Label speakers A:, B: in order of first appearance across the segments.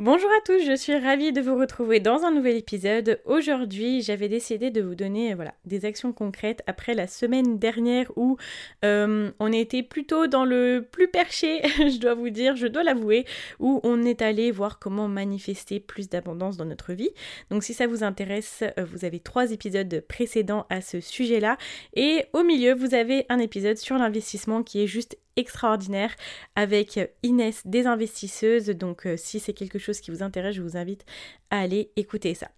A: Bonjour à tous, je suis ravie de vous retrouver dans un nouvel épisode. Aujourd'hui, j'avais décidé de vous donner voilà, des actions concrètes après la semaine dernière où euh, on était plutôt dans le plus perché, je dois vous dire, je dois l'avouer, où on est allé voir comment manifester plus d'abondance dans notre vie. Donc si ça vous intéresse, euh, vous avez trois épisodes précédents à ce sujet-là. Et au milieu, vous avez un épisode sur l'investissement qui est juste extraordinaire avec Inès des investisseuses. Donc euh, si c'est quelque chose qui vous intéresse, je vous invite à aller écouter ça.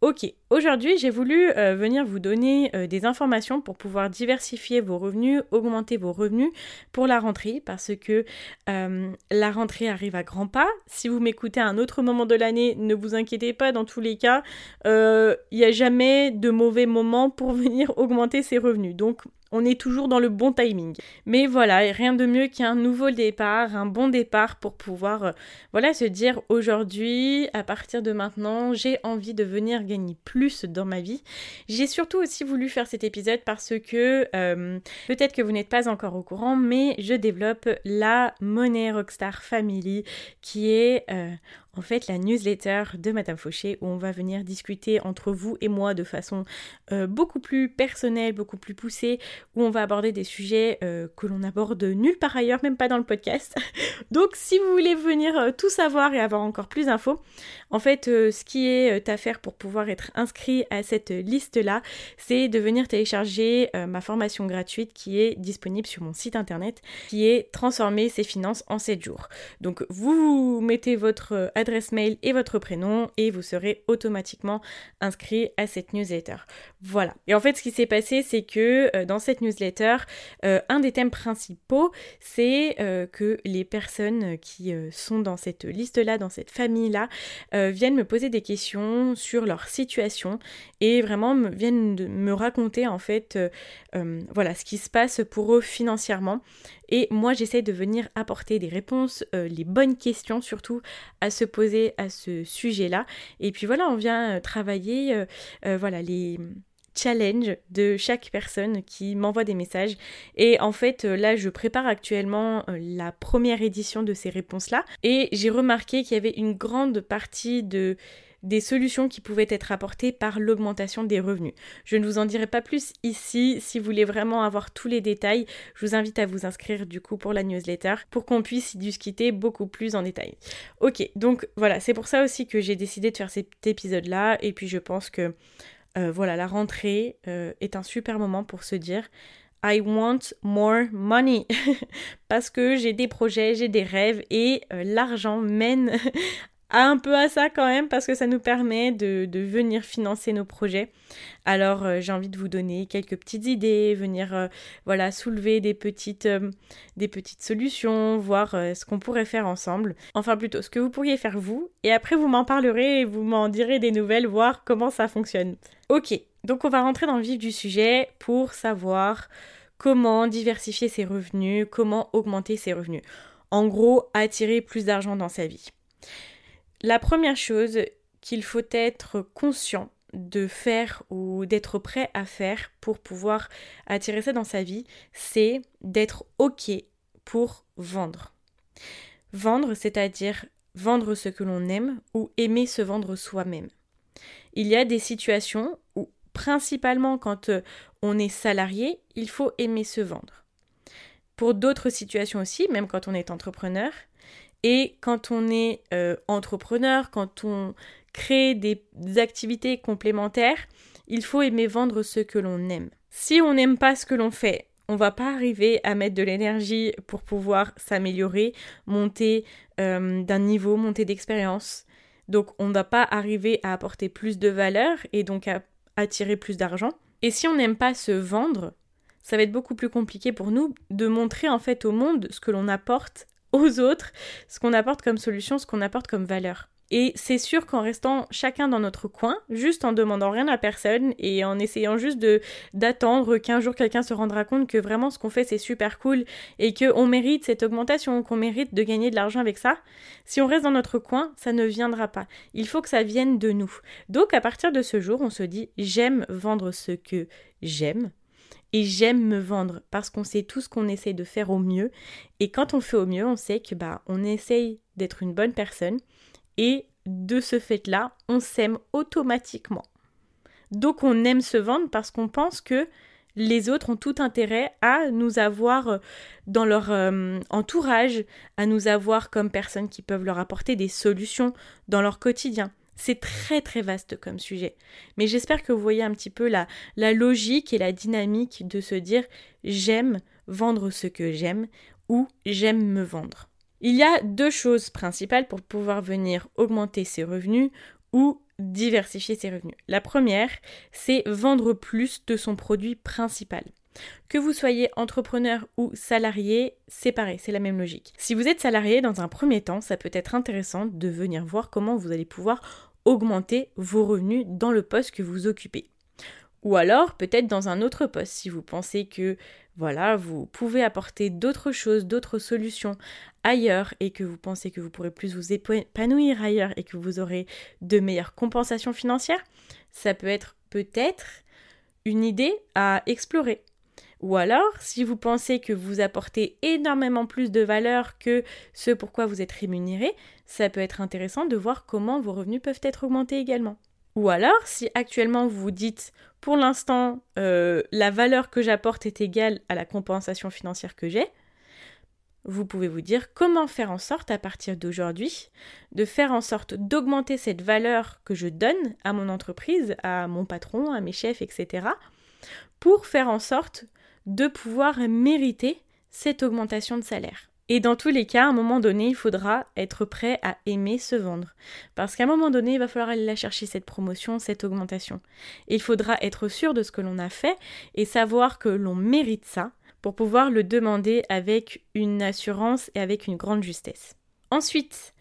A: Ok, aujourd'hui j'ai voulu euh, venir vous donner euh, des informations pour pouvoir diversifier vos revenus, augmenter vos revenus pour la rentrée parce que la rentrée arrive à grands pas. Si vous m'écoutez à un autre moment de l'année, ne vous inquiétez pas, dans tous les cas, il n'y a jamais de mauvais moment pour venir augmenter ses revenus. Donc on est toujours dans le bon timing. Mais voilà, rien de mieux qu'un nouveau départ, un bon départ pour pouvoir voilà se dire aujourd'hui, à partir de maintenant, j'ai envie de venir gagner plus dans ma vie. J'ai surtout aussi voulu faire cet épisode parce que euh, peut-être que vous n'êtes pas encore au courant, mais je développe la Money Rockstar Family qui est euh, en fait la newsletter de Madame Fauché où on va venir discuter entre vous et moi de façon euh, beaucoup plus personnelle, beaucoup plus poussée, où on va aborder des sujets euh, que l'on aborde nulle part ailleurs, même pas dans le podcast. Donc si vous voulez venir euh, tout savoir et avoir encore plus d'infos, en fait ce qui est à faire pour pouvoir être inscrit à cette liste-là, c'est de venir télécharger ma formation gratuite qui est disponible sur mon site internet, qui est Transformer ses finances en 7 jours. Donc vous mettez votre adresse adresse mail et votre prénom et vous serez automatiquement inscrit à cette newsletter. Voilà. Et en fait, ce qui s'est passé, c'est que euh, dans cette newsletter, euh, un des thèmes principaux, c'est euh, que les personnes qui sont dans cette liste-là, dans cette famille-là, viennent me poser des questions sur leur situation et vraiment me, viennent me raconter en fait, voilà, ce qui se passe pour eux financièrement. Et moi, j'essaie de venir apporter des réponses, euh, les bonnes questions surtout à se poser à ce sujet-là. Et puis voilà, on vient euh, travailler euh, voilà, les challenges de chaque personne qui m'envoie des messages. Et en fait, là, je prépare actuellement la première édition de ces réponses-là. Et j'ai remarqué qu'il y avait une grande partie de des solutions qui pouvaient être apportées par l'augmentation des revenus. Je ne vous en dirai pas plus ici. Si vous voulez vraiment avoir tous les détails, je vous invite à vous inscrire du coup pour la newsletter pour qu'on puisse y discuter beaucoup plus en détail. Ok, donc voilà, c'est pour ça aussi que j'ai décidé de faire cet épisode-là. Et puis je pense que euh, voilà, la rentrée euh, est un super moment pour se dire I want more money parce que j'ai des projets, j'ai des rêves et euh, l'argent mène un peu à ça quand même parce que ça nous permet de, venir financer nos projets. Alors euh, j'ai envie de vous donner quelques petites idées, venir euh, voilà soulever des petites, euh, des petites solutions, voir ce qu'on pourrait faire ensemble. Enfin plutôt ce que vous pourriez faire vous et après vous m'en parlerez et vous m'en direz des nouvelles, voir comment ça fonctionne. Ok, donc on va rentrer dans le vif du sujet pour savoir comment diversifier ses revenus, comment augmenter ses revenus. En gros, attirer plus d'argent dans sa vie. La première chose qu'il faut être conscient de faire ou d'être prêt à faire pour pouvoir attirer ça dans sa vie, c'est d'être OK pour vendre. Vendre, c'est-à-dire vendre ce que l'on aime ou aimer se vendre soi-même. Il y a des situations où, principalement quand euh, on est salarié, il faut aimer se vendre. Pour d'autres situations aussi, même quand on est entrepreneur, et quand on est euh, entrepreneur, quand on crée des activités complémentaires, il faut aimer vendre ce que l'on aime. Si on n'aime pas ce que l'on fait, on va pas arriver à mettre de l'énergie pour pouvoir s'améliorer, monter euh, d'un niveau, monter d'expérience. Donc on ne va pas arriver à apporter plus de valeur et donc à attirer plus d'argent. Et si on n'aime pas se vendre, ça va être beaucoup plus compliqué pour nous de montrer en fait au monde ce que l'on apporte aux autres, ce qu'on apporte comme solution, ce qu'on apporte comme valeur. Et c'est sûr qu'en restant chacun dans notre coin, juste en demandant rien à personne et en essayant juste de d'attendre qu'un jour quelqu'un se rendra compte que vraiment ce qu'on fait c'est super cool et qu'on mérite cette augmentation, qu'on mérite de gagner de l'argent avec ça, si on reste dans notre coin, ça ne viendra pas. Il faut que ça vienne de nous. Donc à partir de ce jour, on se dit j'aime vendre ce que j'aime, et j'aime me vendre parce qu'on sait tout ce qu'on essaie de faire au mieux. Et quand on fait au mieux, on sait que bah on essaye d'être une bonne personne et de ce fait-là, on s'aime automatiquement. Donc on aime se vendre parce qu'on pense que les autres ont tout intérêt à nous avoir euh, dans leur euh, entourage, à nous avoir comme personnes qui peuvent leur apporter des solutions dans leur quotidien. C'est très très vaste comme sujet. Mais j'espère que vous voyez un petit peu la, la logique et la dynamique de se dire j'aime vendre ce que j'aime ou j'aime me vendre. Il y a deux choses principales pour pouvoir venir augmenter ses revenus ou diversifier ses revenus. La première, c'est vendre plus de son produit principal. Que vous soyez entrepreneur ou salarié, c'est pareil, c'est la même logique. Si vous êtes salarié, dans un premier temps, ça peut être intéressant de venir voir comment vous allez pouvoir augmenter vos revenus dans le poste que vous occupez. Ou alors peut-être dans un autre poste si vous pensez que voilà, vous pouvez apporter d'autres choses, d'autres solutions ailleurs et que vous pensez que vous pourrez plus vous épanouir ailleurs et que vous aurez de meilleures compensations financières, ça peut être peut-être une idée à explorer. Ou alors, si vous pensez que vous apportez énormément plus de valeur que ce pourquoi vous êtes rémunéré, ça peut être intéressant de voir comment vos revenus peuvent être augmentés également. Ou alors, si actuellement vous vous dites, pour l'instant, euh, la valeur que j'apporte est égale à la compensation financière que j'ai, vous pouvez vous dire comment faire en sorte à partir d'aujourd'hui de faire en sorte d'augmenter cette valeur que je donne à mon entreprise, à mon patron, à mes chefs, etc. pour faire en sorte de pouvoir mériter cette augmentation de salaire. Et dans tous les cas, à un moment donné, il faudra être prêt à aimer se vendre. Parce qu'à un moment donné, il va falloir aller la chercher, cette promotion, cette augmentation. Il faudra être sûr de ce que l'on a fait et savoir que l'on mérite ça pour pouvoir le demander avec une assurance et avec une grande justesse. Ensuite,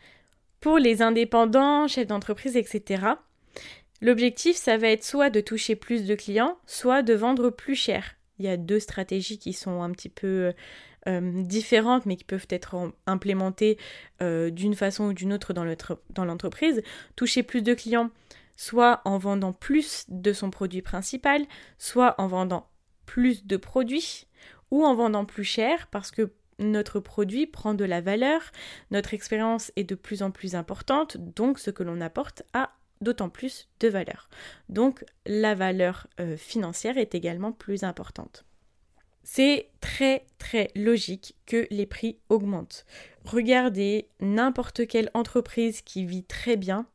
A: pour les indépendants, chefs d'entreprise, etc., l'objectif, ça va être soit de toucher plus de clients, soit de vendre plus cher. Il y a deux stratégies qui sont un petit peu euh, différentes, mais qui peuvent être implémentées euh, d'une façon ou d'une autre dans l'entreprise. Toucher plus de clients, soit en vendant plus de son produit principal, soit en vendant plus de produits, ou en vendant plus cher parce que notre produit prend de la valeur, notre expérience est de plus en plus importante, donc ce que l'on apporte a d'autant plus de valeur. Donc la valeur euh, financière est également plus importante. C'est très très logique que les prix augmentent. Regardez n'importe quelle entreprise qui vit très bien,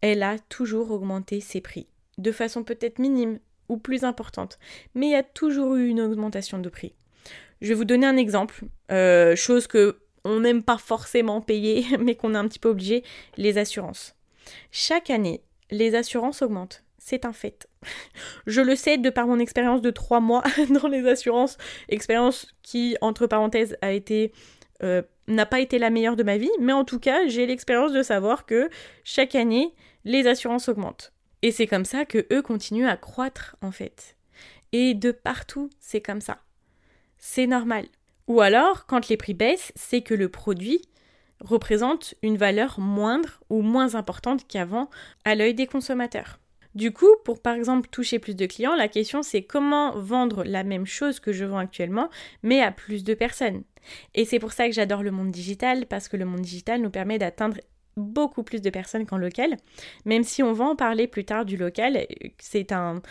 A: elle a toujours augmenté ses prix. De façon peut-être minime ou plus importante, mais il y a toujours eu une augmentation de prix. Je vais vous donner un exemple, euh, chose que on n'aime pas forcément payer, mais qu'on est un petit peu obligé, les assurances. Chaque année, les assurances augmentent. C'est un fait. Je le sais de par mon expérience de trois mois dans les assurances, expérience qui, entre parenthèses, euh, n'a pas été la meilleure de ma vie, mais en tout cas, j'ai l'expérience de savoir que chaque année, les assurances augmentent. Et c'est comme ça que eux continuent à croître en fait. Et de partout, c'est comme ça c'est normal. Ou alors, quand les prix baissent, c'est que le produit représente une valeur moindre ou moins importante qu'avant à l'œil des consommateurs. Du coup, pour par exemple toucher plus de clients, la question c'est comment vendre la même chose que je vends actuellement, mais à plus de personnes. Et c'est pour ça que j'adore le monde digital, parce que le monde digital nous permet d'atteindre beaucoup plus de personnes qu'en local, même si on va en parler plus tard du local, c'est un,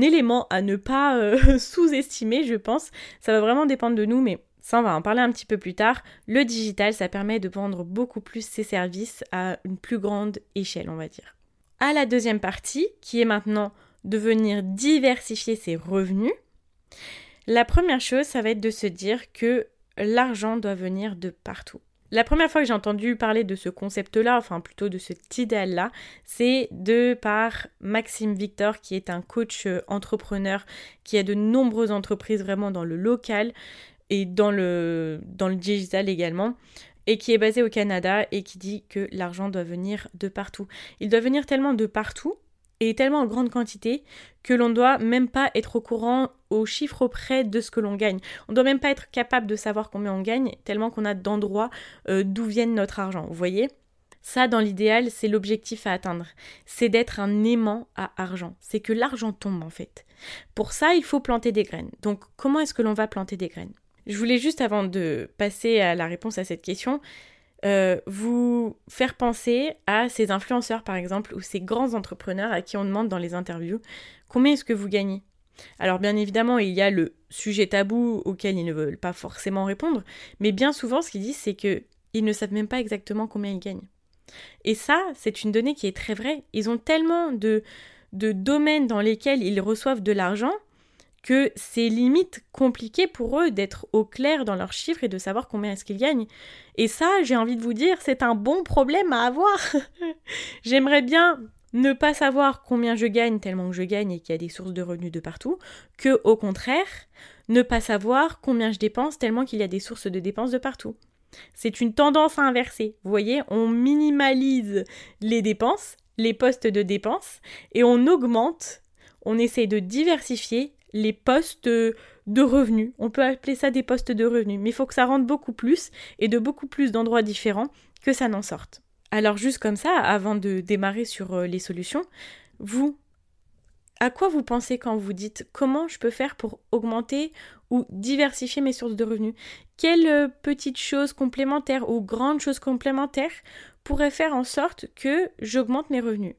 A: élément à ne pas euh, sous-estimer, je pense. Ça va vraiment dépendre de nous, mais ça, on va en parler un petit peu plus tard. Le digital, ça permet de vendre beaucoup plus ses services à une plus grande échelle, on va dire. À la deuxième partie, qui est maintenant de venir diversifier ses revenus, la première chose, ça va être de se dire que l'argent doit venir de partout. La première fois que j'ai entendu parler de ce concept-là, enfin plutôt de cet idéal-là, c'est de par Maxime Victor, qui est un coach euh, entrepreneur qui a de nombreuses entreprises vraiment dans le local et dans le, dans le digital également et qui est basé au Canada et qui dit que l'argent doit venir de partout. Il doit venir tellement de partout et tellement en grande quantité que l'on doit même pas être au courant au chiffre près de ce que l'on gagne. On ne doit même pas être capable de savoir combien on gagne tellement qu'on a d'endroits euh, d'où vient notre argent. Vous voyez? Ça, dans l'idéal, c'est l'objectif à atteindre. C'est d'être un aimant à argent. C'est que l'argent tombe en fait. Pour ça, il faut planter des graines. Donc, comment est-ce que l'on va planter des graines? Je voulais juste, avant de passer à la réponse à cette question, euh, vous faire penser à ces influenceurs par exemple ou ces grands entrepreneurs à qui on demande dans les interviews combien est-ce que vous gagnez? Alors bien évidemment, il y a le sujet tabou auquel ils ne veulent pas forcément répondre, mais bien souvent ce qu'ils disent c'est que ils ne savent même pas exactement combien ils gagnent. Et ça, c'est une donnée qui est très vraie. Ils ont tellement de, de domaines dans lesquels ils reçoivent de l'argent que c'est limite compliqué pour eux d'être au clair dans leurs chiffres et de savoir combien est-ce qu'ils gagnent. Et ça, j'ai envie de vous dire, c'est un bon problème à avoir. J'aimerais bien ne pas savoir combien je gagne tellement que je gagne et qu'il y a des sources de revenus de partout, que au contraire, ne pas savoir combien je dépense tellement qu'il y a des sources de dépenses de partout. C'est une tendance à inverser. Vous voyez, on minimalise les dépenses, les postes de dépenses, et on augmente, on essaie de diversifier les postes de revenus. On peut appeler ça des postes de revenus, mais il faut que ça rentre beaucoup plus et de beaucoup plus d'endroits différents que ça n'en sorte. Alors juste comme ça, avant de démarrer sur euh, les solutions, vous, à quoi vous pensez quand vous dites comment je peux faire pour augmenter ou diversifier mes sources de revenus? Quelles euh, petites choses complémentaires ou grandes choses complémentaires pourraient faire en sorte que j'augmente mes revenus?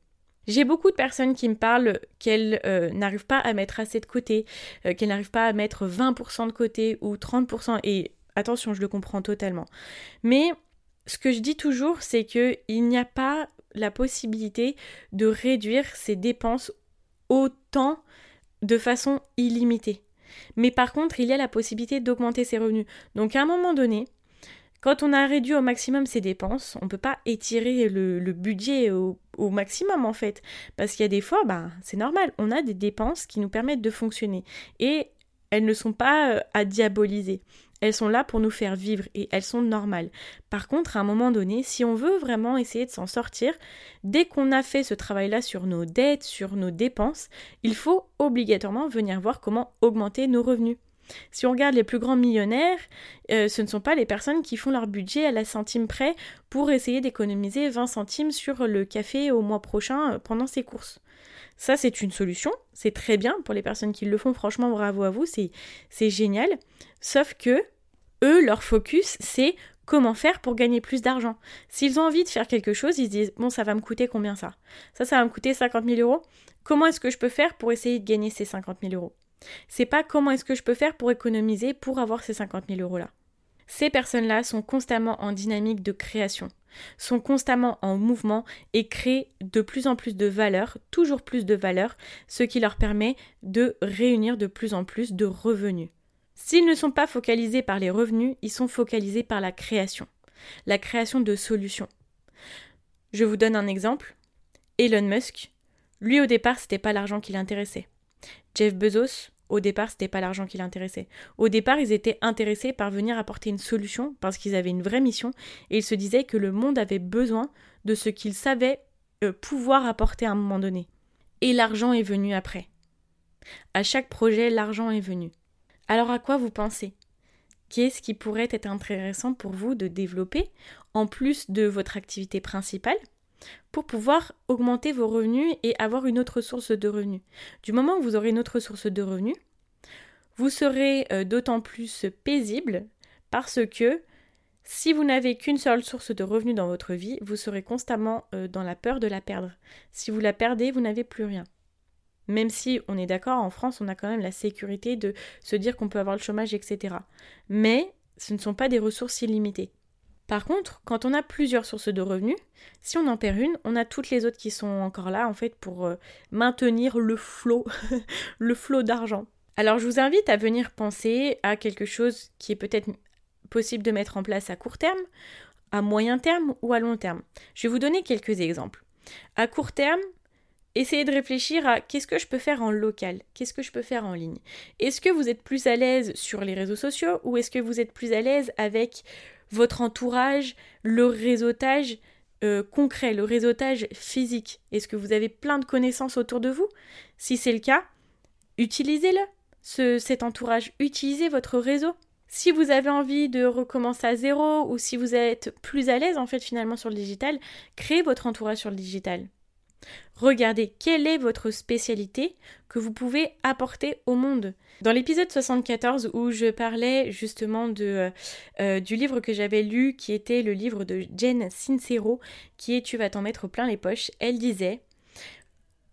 A: J'ai beaucoup de personnes qui me parlent qu'elles euh, n'arrivent pas à mettre assez de côté, euh, qu'elles n'arrivent pas à mettre 20% de côté ou 30%. Et attention, je le comprends totalement. Mais ce que je dis toujours, c'est qu'il n'y a pas la possibilité de réduire ses dépenses autant de façon illimitée. Mais par contre, il y a la possibilité d'augmenter ses revenus. Donc à un moment donné, quand on a réduit au maximum ses dépenses, on ne peut pas étirer le, budget au, maximum en fait. Parce qu'il y a des fois, bah, c'est normal, on a des dépenses qui nous permettent de fonctionner. Et elles ne sont pas euh, à diaboliser. Elles sont là pour nous faire vivre et elles sont normales. Par contre, à un moment donné, si on veut vraiment essayer de s'en sortir, dès qu'on a fait ce travail-là sur nos dettes, sur nos dépenses, il faut obligatoirement venir voir comment augmenter nos revenus. Si on regarde les plus grands millionnaires, euh, ce ne sont pas les personnes qui font leur budget à la centime près pour essayer d'économiser 20 centimes sur le café au mois prochain euh, pendant ses courses. Ça, c'est une solution, c'est très bien pour les personnes qui le font, franchement, bravo à vous, c'est génial. Sauf que, eux, leur focus, c'est comment faire pour gagner plus d'argent. S'ils ont envie de faire quelque chose, ils se disent, bon, ça va me coûter combien ça? Ça, ça va me coûter 50 000 euros. Comment est-ce que je peux faire pour essayer de gagner ces 50 000 euros? C'est pas comment est-ce que je peux faire pour économiser pour avoir ces 50 000 euros là. Ces personnes-là sont constamment en dynamique de création, sont constamment en mouvement et créent de plus en plus de valeur, toujours plus de valeur, ce qui leur permet de réunir de plus en plus de revenus. S'ils ne sont pas focalisés par les revenus, ils sont focalisés par la création, la création de solutions. Je vous donne un exemple. Elon Musk, lui au départ, c'était pas l'argent qui l'intéressait. Jeff Bezos, au départ, c'était pas l'argent qui l'intéressait. Au départ, ils étaient intéressés par venir apporter une solution parce qu'ils avaient une vraie mission et ils se disaient que le monde avait besoin de ce qu'ils savaient euh, pouvoir apporter à un moment donné. Et l'argent est venu après. À chaque projet, l'argent est venu. Alors à quoi vous pensez? Qu'est-ce qui pourrait être intéressant pour vous de développer en plus de votre activité principale? Pour pouvoir augmenter vos revenus et avoir une autre source de revenus. Du moment où vous aurez une autre source de revenus, vous serez euh, d'autant plus paisible parce que si vous n'avez qu'une seule source de revenus dans votre vie, vous serez constamment euh, dans la peur de la perdre. Si vous la perdez, vous n'avez plus rien. Même si on est d'accord, en France, on a quand même la sécurité de se dire qu'on peut avoir le chômage, etc. Mais ce ne sont pas des ressources illimitées. Par contre, quand on a plusieurs sources de revenus, si on en perd une, on a toutes les autres qui sont encore là en fait pour euh, maintenir le flot, le flot d'argent. Alors je vous invite à venir penser à quelque chose qui est peut-être possible de mettre en place à court terme, à moyen terme ou à long terme. Je vais vous donner quelques exemples. À court terme, essayez de réfléchir à qu'est-ce que je peux faire en local, qu'est-ce que je peux faire en ligne. Est-ce que vous êtes plus à l'aise sur les réseaux sociaux ou est-ce que vous êtes plus à l'aise avec votre entourage, le réseautage euh, concret, le réseautage physique Est-ce que vous avez plein de connaissances autour de vous? Si c'est le cas, utilisez-le, ce, cet entourage, utilisez votre réseau. Si vous avez envie de recommencer à zéro ou si vous êtes plus à l'aise en fait finalement sur le digital, créez votre entourage sur le digital. Regardez quelle est votre spécialité que vous pouvez apporter au monde? Dans l'épisode 74 où je parlais justement euh, euh, du livre que j'avais lu qui était le livre de Jen Sincero qui est Tu vas t'en mettre plein les poches, elle disait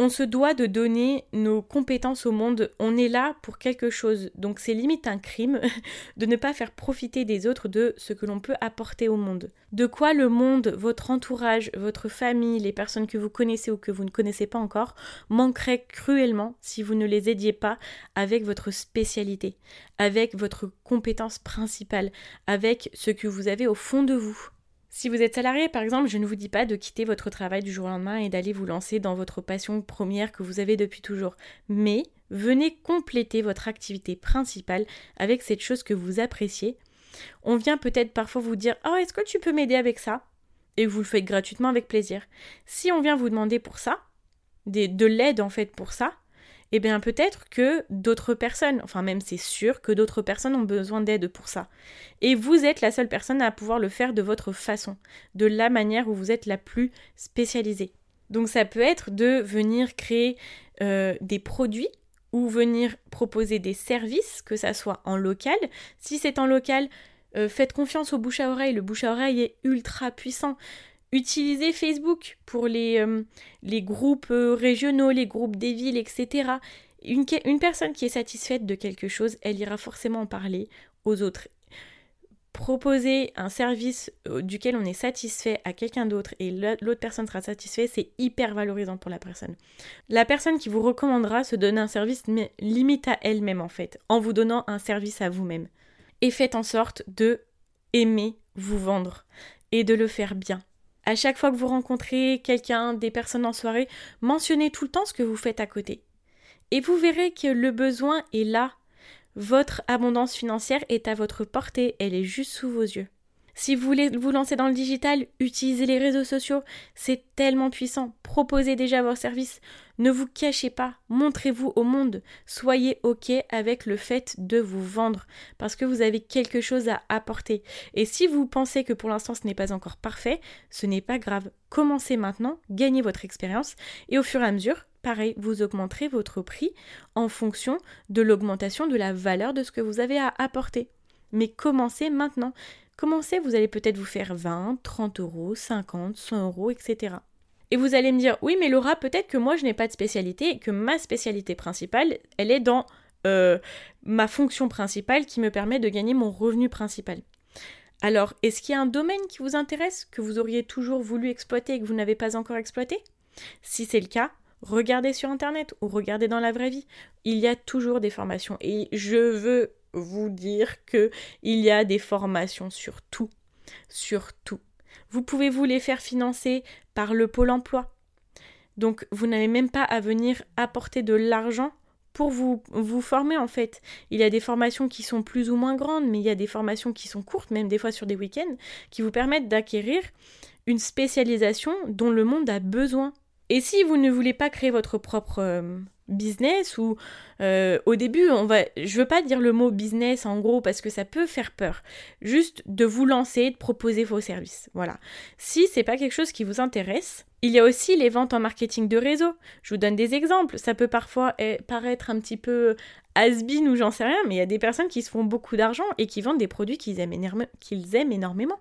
A: on se doit de donner nos compétences au monde, on est là pour quelque chose. Donc c'est limite un crime de ne pas faire profiter des autres de ce que l'on peut apporter au monde. De quoi le monde, votre entourage, votre famille, les personnes que vous connaissez ou que vous ne connaissez pas encore, manqueraient cruellement si vous ne les aidiez pas avec votre spécialité, avec votre compétence principale, avec ce que vous avez au fond de vous. Si vous êtes salarié, par exemple, je ne vous dis pas de quitter votre travail du jour au lendemain et d'aller vous lancer dans votre passion première que vous avez depuis toujours. Mais venez compléter votre activité principale avec cette chose que vous appréciez. On vient peut-être parfois vous dire Oh, est-ce que tu peux m'aider avec ça? Et vous le faites gratuitement avec plaisir. Si on vient vous demander pour ça, de l'aide en fait pour ça, eh bien peut-être que d'autres personnes, enfin même c'est sûr que d'autres personnes ont besoin d'aide pour ça. Et vous êtes la seule personne à pouvoir le faire de votre façon, de la manière où vous êtes la plus spécialisée. Donc ça peut être de venir créer euh, des produits ou venir proposer des services, que ça soit en local. Si c'est en local, euh, faites confiance au bouche à oreille. Le bouche à oreille est ultra puissant. Utilisez Facebook pour les, euh, groupes euh, régionaux, les groupes des villes, etc. Une, une, personne qui est satisfaite de quelque chose, elle ira forcément en parler aux autres. Proposer un service euh, duquel on est satisfait à quelqu'un d'autre et l'autre personne sera satisfaite, c'est hyper valorisant pour la personne. La personne qui vous recommandera se donne un service limite à elle-même en fait, en vous donnant un service à vous-même. Et faites en sorte de aimer vous vendre et de le faire bien. À chaque fois que vous rencontrez quelqu'un, des personnes en soirée, mentionnez tout le temps ce que vous faites à côté. Et vous verrez que le besoin est là. Votre abondance financière est à votre portée, elle est juste sous vos yeux. Si vous voulez vous lancer dans le digital, utilisez les réseaux sociaux, c'est tellement puissant. Proposez déjà vos services, ne vous cachez pas, montrez-vous au monde, soyez OK avec le fait de vous vendre parce que vous avez quelque chose à apporter. Et si vous pensez que pour l'instant ce n'est pas encore parfait, ce n'est pas grave. Commencez maintenant, gagnez votre expérience et au fur et à mesure, pareil, vous augmenterez votre prix en fonction de l'augmentation de la valeur de ce que vous avez à apporter. Mais commencez maintenant. Commencez, vous allez peut-être vous faire 20, 30 euros, 50, 100 euros, etc. Et vous allez me dire, oui, mais Laura, peut-être que moi je n'ai pas de spécialité que ma spécialité principale, elle est dans euh, ma fonction principale qui me permet de gagner mon revenu principal. Alors, est-ce qu'il y a un domaine qui vous intéresse, que vous auriez toujours voulu exploiter et que vous n'avez pas encore exploité? Si c'est le cas, regardez sur Internet ou regardez dans la vraie vie. Il y a toujours des formations et je veux vous dire que il y a des formations sur tout, sur tout. Vous pouvez vous les faire financer par le pôle emploi. Donc vous n'avez même pas à venir apporter de l'argent pour vous, vous former en fait. Il y a des formations qui sont plus ou moins grandes, mais il y a des formations qui sont courtes, même des fois sur des week-ends, qui vous permettent d'acquérir une spécialisation dont le monde a besoin. Et si vous ne voulez pas créer votre propre euh, business ou euh, au début, on va, je veux pas dire le mot business en gros parce que ça peut faire peur. Juste de vous lancer, de proposer vos services. Voilà. Si c'est pas quelque chose qui vous intéresse, il y a aussi les ventes en marketing de réseau. Je vous donne des exemples. Ça peut parfois eh, paraître un petit peu has-been ou j'en sais rien, mais il y a des personnes qui se font beaucoup d'argent et qui vendent des produits qu'ils qu'ils aiment énormément.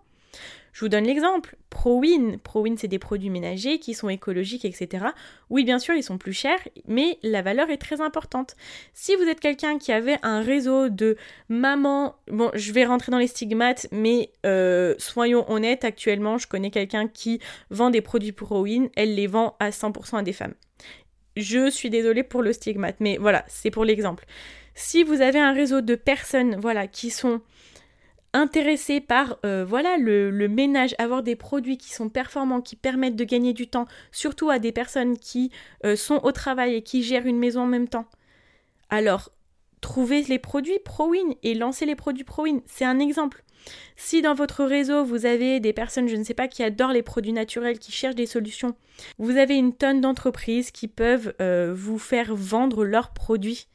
A: Je vous donne l'exemple. ProWin. ProWin, c'est des produits ménagers qui sont écologiques, etc. Oui, bien sûr, ils sont plus chers, mais la valeur est très importante. Si vous êtes quelqu'un qui avait un réseau de mamans, bon, je vais rentrer dans les stigmates, mais euh, soyons honnêtes, actuellement, je connais quelqu'un qui vend des produits ProWin, elle les vend à 100% à des femmes. Je suis désolée pour le stigmate, mais voilà, c'est pour l'exemple. Si vous avez un réseau de personnes, voilà, qui sont intéressés par euh, voilà le, ménage, avoir des produits qui sont performants, qui permettent de gagner du temps, surtout à des personnes qui euh, sont au travail et qui gèrent une maison en même temps. Alors, trouvez les produits ProWin et lancez les produits ProWin. C'est un exemple. Si dans votre réseau, vous avez des personnes, je ne sais pas, qui adorent les produits naturels, qui cherchent des solutions, vous avez une tonne d'entreprises qui peuvent euh, vous faire vendre leurs produits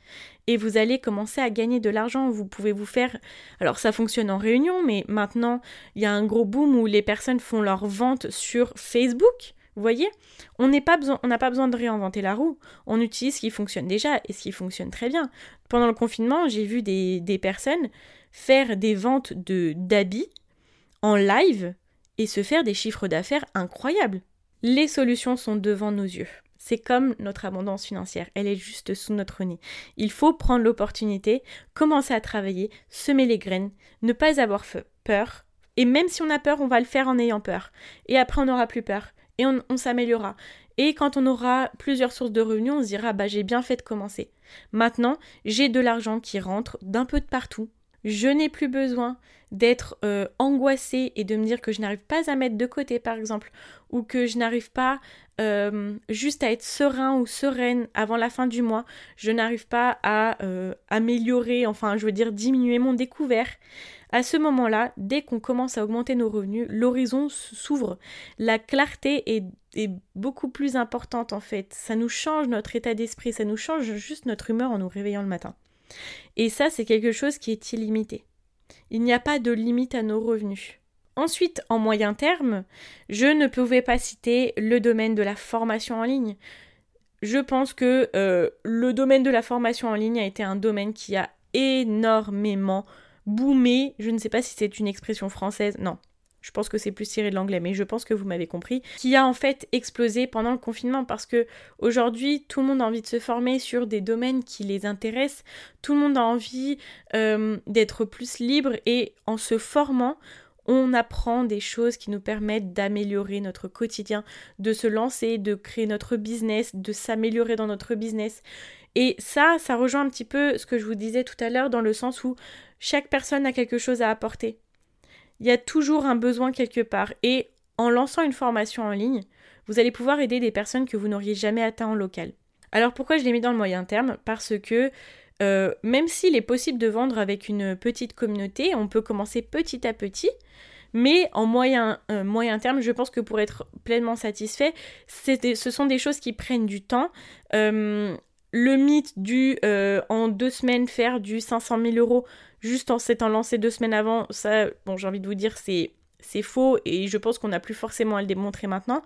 A: et vous allez commencer à gagner de l'argent. Vous pouvez vous faire... Alors ça fonctionne en réunion, mais maintenant, il y a un gros boom où les personnes font leurs ventes sur Facebook. Vous voyez On n'a pas, besoin, de réinventer la roue. On utilise ce qui fonctionne déjà et ce qui fonctionne très bien. Pendant le confinement, j'ai vu des, personnes faire des ventes de d'habits en live et se faire des chiffres d'affaires incroyables. Les solutions sont devant nos yeux. C'est comme notre abondance financière, elle est juste sous notre nez. Il faut prendre l'opportunité, commencer à travailler, semer les graines, ne pas avoir peur. Et même si on a peur, on va le faire en ayant peur. Et après, on n'aura plus peur. Et on, s'améliorera. Et quand on aura plusieurs sources de revenus, on se dira, bah j'ai bien fait de commencer. Maintenant, j'ai de l'argent qui rentre d'un peu de partout. Je n'ai plus besoin d'être euh, angoissée et de me dire que je n'arrive pas à mettre de côté, par exemple, ou que je n'arrive pas euh, juste à être serein ou sereine avant la fin du mois, je n'arrive pas à euh, améliorer, enfin je veux dire diminuer mon découvert. À ce moment-là, dès qu'on commence à augmenter nos revenus, l'horizon s'ouvre. La clarté est, est, beaucoup plus importante en fait. Ça nous change notre état d'esprit, ça nous change juste notre humeur en nous réveillant le matin. Et ça, c'est quelque chose qui est illimité. Il n'y a pas de limite à nos revenus. Ensuite, en moyen terme, je ne pouvais pas citer le domaine de la formation en ligne. Je pense que euh, le domaine de la formation en ligne a été un domaine qui a énormément boomé. Je ne sais pas si c'est une expression française. Non, je pense que c'est plus tiré de l'anglais, mais je pense que vous m'avez compris, qui a en fait explosé pendant le confinement parce que aujourd'hui tout le monde a envie de se former sur des domaines qui les intéressent, tout le monde a envie euh, d'être plus libre et en se formant, on apprend des choses qui nous permettent d'améliorer notre quotidien, de se lancer, de créer notre business, de s'améliorer dans notre business. Et ça, ça rejoint un petit peu ce que je vous disais tout à l'heure dans le sens où chaque personne a quelque chose à apporter il y a toujours un besoin quelque part. Et en lançant une formation en ligne, vous allez pouvoir aider des personnes que vous n'auriez jamais atteint en local. Alors pourquoi je l'ai mis dans le moyen terme? Parce que euh, même s'il est possible de vendre avec une petite communauté, on peut commencer petit à petit. Mais en moyen, euh, terme, je pense que pour être pleinement satisfait, ce sont des choses qui prennent du temps. Euh, le mythe du en deux semaines faire du 500 000 euros, juste en s'étant lancé deux semaines avant, ça, bon, j'ai envie de vous dire, c'est c'est faux et je pense qu'on n'a plus forcément à le démontrer maintenant.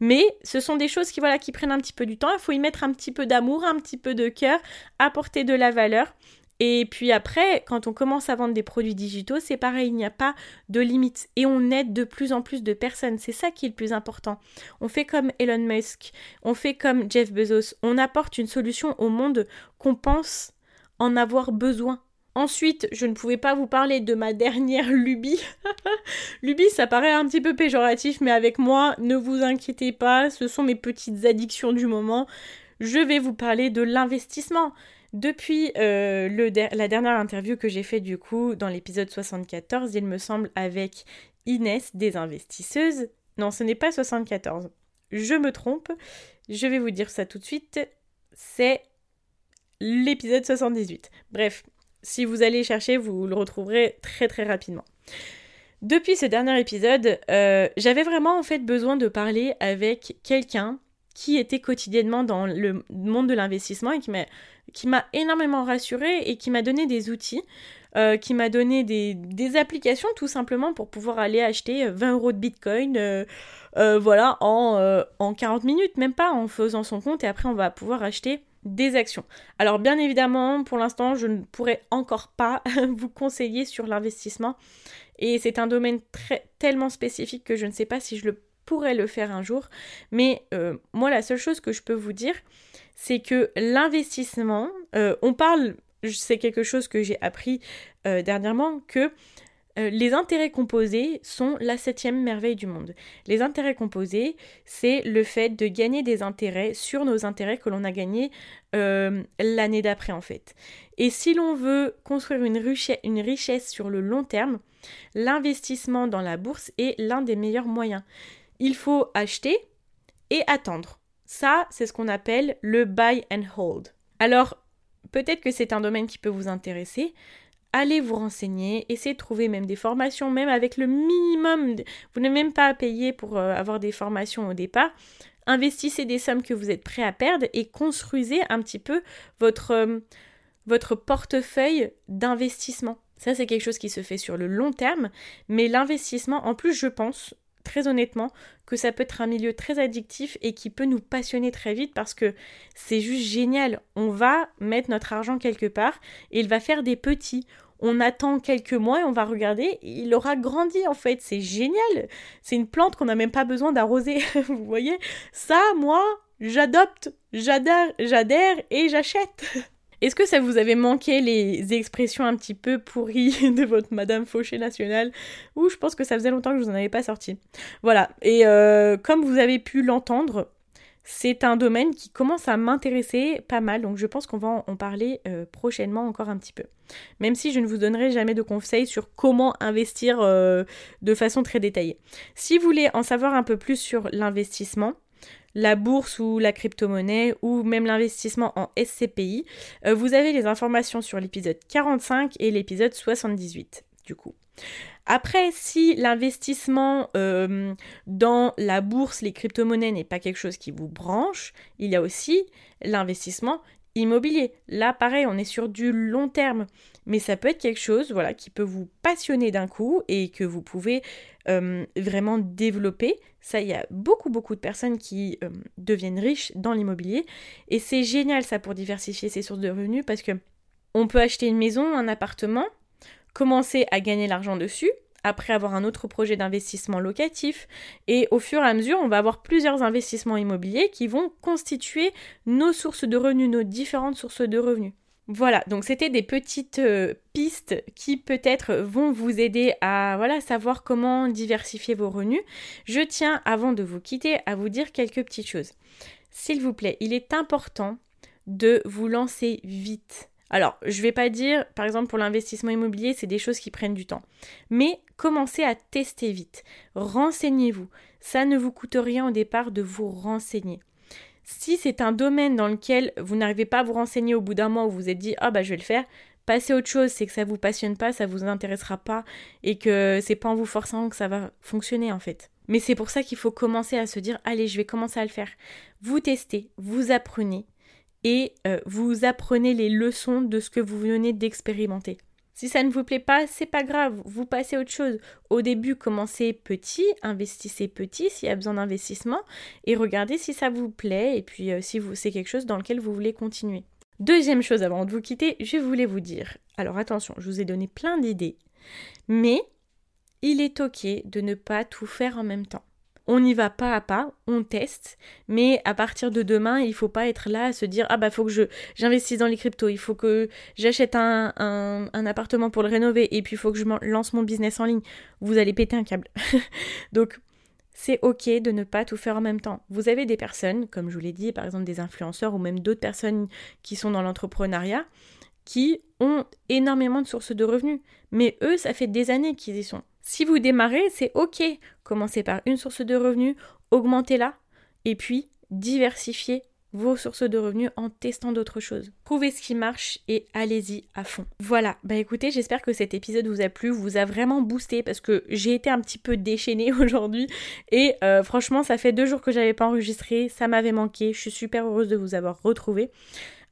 A: Mais ce sont des choses qui, voilà, qui prennent un petit peu du temps. Il faut y mettre un petit peu d'amour, un petit peu de cœur, apporter de la valeur. Et puis après, quand on commence à vendre des produits digitaux, c'est pareil, il n'y a pas de limite. Et on aide de plus en plus de personnes. C'est ça qui est le plus important. On fait comme Elon Musk, on fait comme Jeff Bezos. On apporte une solution au monde qu'on pense en avoir besoin. Ensuite, je ne pouvais pas vous parler de ma dernière lubie. lubie, ça paraît un petit peu péjoratif, mais avec moi, ne vous inquiétez pas, ce sont mes petites addictions du moment. Je vais vous parler de l'investissement. Depuis euh, la dernière interview que j'ai faite du coup dans l'épisode 74, il me semble, avec Inès des investisseuses. Non, ce n'est pas 74. Je me trompe. Je vais vous dire ça tout de suite. C'est l'épisode 78. Bref, si vous allez chercher, vous le retrouverez très très rapidement. Depuis ce dernier épisode, euh, j'avais vraiment en fait besoin de parler avec quelqu'un qui était quotidiennement dans le monde de l'investissement et qui m'a énormément rassurée et qui m'a donné des outils, euh, qui m'a donné des, applications tout simplement pour pouvoir aller acheter 20 euros de bitcoin, euh, voilà, en, en 40 minutes, même pas en faisant son compte et après on va pouvoir acheter des actions. Alors bien évidemment, pour l'instant, je ne pourrais encore pas vous conseiller sur l'investissement et c'est un domaine tellement spécifique que je ne sais pas si je le pourrais le faire un jour. Mais euh, moi, la seule chose que je peux vous dire, c'est que l'investissement, euh, on parle, c'est quelque chose que j'ai appris euh, dernièrement, que les intérêts composés sont la septième merveille du monde. Les intérêts composés, c'est le fait de gagner des intérêts sur nos intérêts que l'on a gagnés l'année d'après en fait. Et si l'on veut construire une, une richesse sur le long terme, l'investissement dans la bourse est l'un des meilleurs moyens il faut acheter et attendre. Ça, c'est ce qu'on appelle le buy and hold. Alors, peut-être que c'est un domaine qui peut vous intéresser. Allez vous renseigner, essayez de trouver même des formations, même avec le minimum. Vous n'avez même pas à payer pour euh, avoir des formations au départ. Investissez des sommes que vous êtes prêt à perdre et construisez un petit peu votre, euh, votre portefeuille d'investissement. Ça, c'est quelque chose qui se fait sur le long terme, mais l'investissement, en plus, je pense, très honnêtement que ça peut être un milieu très addictif et qui peut nous passionner très vite parce que c'est juste génial. On va mettre notre argent quelque part et il va faire des petits. On attend quelques mois et on va regarder, il aura grandi en fait. C'est génial. C'est une plante qu'on n'a même pas besoin d'arroser. Vous voyez Ça, moi, j'adopte, j'adhère, j'adhère et j'achète. Est-ce que ça vous avait manqué les expressions un petit peu pourries de votre Madame Fauché nationale Ou je pense que ça faisait longtemps que je vous en avais pas sorti. Voilà, et euh, comme vous avez pu l'entendre, c'est un domaine qui commence à m'intéresser pas mal, donc je pense qu'on va en parler euh, prochainement encore un petit peu. Même si je ne vous donnerai jamais de conseils sur comment investir euh, de façon très détaillée. Si vous voulez en savoir un peu plus sur l'investissement, la bourse ou la crypto-monnaie ou même l'investissement en SCPI, euh, vous avez les informations sur l'épisode 45 et l'épisode 78 du coup. Après, si l'investissement euh, dans la bourse, les crypto-monnaies n'est pas quelque chose qui vous branche, il y a aussi l'investissement immobilier. Là, pareil, on est sur du long terme, mais ça peut être quelque chose, voilà, qui peut vous passionner d'un coup et que vous pouvez euh, vraiment développer. Ça, il y a beaucoup, beaucoup de personnes qui euh, deviennent riches dans l'immobilier et c'est génial ça pour diversifier ses sources de revenus parce que on peut acheter une maison, un appartement, commencer à gagner l'argent dessus après avoir un autre projet d'investissement locatif. Et au fur et à mesure, on va avoir plusieurs investissements immobiliers qui vont constituer nos sources de revenus, nos différentes sources de revenus. Voilà, donc c'était des petites euh, pistes qui peut-être vont vous aider à voilà, savoir comment diversifier vos revenus. Je tiens, avant de vous quitter, à vous dire quelques petites choses. S'il vous plaît, il est important de vous lancer vite. Alors, je ne vais pas dire, par exemple, pour l'investissement immobilier, c'est des choses qui prennent du temps. Mais commencez à tester vite. Renseignez-vous. Ça ne vous coûte rien au départ de vous renseigner. Si c'est un domaine dans lequel vous n'arrivez pas à vous renseigner au bout d'un mois où vous vous êtes dit ah bah je vais le faire, passez à autre chose, c'est que ça vous passionne pas, ça vous intéressera pas et que c'est pas en vous forçant que ça va fonctionner en fait. Mais c'est pour ça qu'il faut commencer à se dire allez, je vais commencer à le faire. Vous testez, vous apprenez et euh, vous apprenez les leçons de ce que vous venez d'expérimenter. Si ça ne vous plaît pas, c'est pas grave, vous passez à autre chose. Au début, commencez petit, investissez petit s'il y a besoin d'investissement et regardez si ça vous plaît et puis euh, si c'est quelque chose dans lequel vous voulez continuer. Deuxième chose avant de vous quitter, je voulais vous dire. Alors attention, je vous ai donné plein d'idées, mais il est ok de ne pas tout faire en même temps on y va pas à pas, on teste, mais à partir de demain, il faut pas être là à se dire ah bah faut que je j'investisse dans les cryptos, il faut que j'achète un, un, appartement pour le rénover et puis il faut que je lance mon business en ligne. Vous allez péter un câble. Donc c'est ok de ne pas tout faire en même temps. Vous avez des personnes, comme je vous l'ai dit, par exemple des influenceurs ou même d'autres personnes qui sont dans l'entrepreneuriat, qui ont énormément de sources de revenus. Mais eux, ça fait des années qu'ils y sont. Si vous démarrez, c'est ok. Commencez par une source de revenus, augmentez-la, et puis diversifiez vos sources de revenus en testant d'autres choses. Trouvez ce qui marche et allez-y à fond. Voilà, bah écoutez, j'espère que cet épisode vous a plu, vous a vraiment boosté parce que j'ai été un petit peu déchaînée aujourd'hui et euh, franchement ça fait deux jours que j'avais pas enregistré, ça m'avait manqué, je suis super heureuse de vous avoir retrouvé.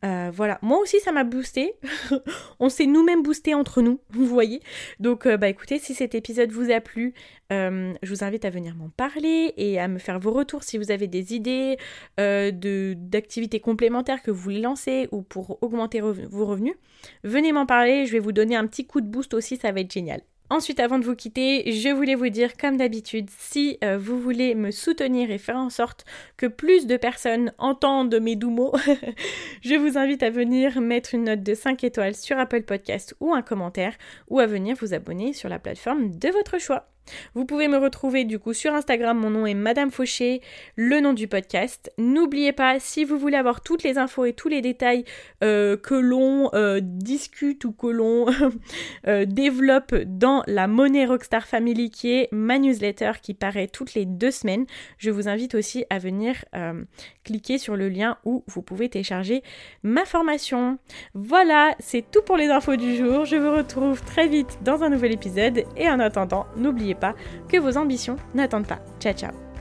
A: Euh, voilà, moi aussi ça m'a boosté. On s'est nous-mêmes boosté entre nous, vous voyez. Donc euh, bah écoutez, si cet épisode vous a plu, euh, je vous invite à venir m'en parler et à me faire vos retours si vous avez des idées de d'activités complémentaires que vous voulez lancer ou pour augmenter vos revenus. Venez m'en parler, je vais vous donner un petit coup de boost aussi, ça va être génial. Ensuite, avant de vous quitter, je voulais vous dire, comme d'habitude, si euh, vous voulez me soutenir et faire en sorte que plus de personnes entendent mes doux mots, je vous invite à venir mettre une note de 5 étoiles sur Apple Podcast ou un commentaire, ou à venir vous abonner sur la plateforme de votre choix. Vous pouvez me retrouver du coup sur Instagram, mon nom est Madame Fauché, le nom du podcast. N'oubliez pas, si vous voulez avoir toutes les infos et tous les détails euh, que l'on euh, discute ou que l'on euh, développe dans la Monnaie Rockstar Family qui est ma newsletter qui paraît toutes les deux semaines, je vous invite aussi à venir cliquer sur le lien où vous pouvez télécharger ma formation. Voilà, c'est tout pour les infos du jour. Je vous retrouve très vite dans un nouvel épisode et en attendant, pas que vos ambitions n'attendent pas. Ciao ciao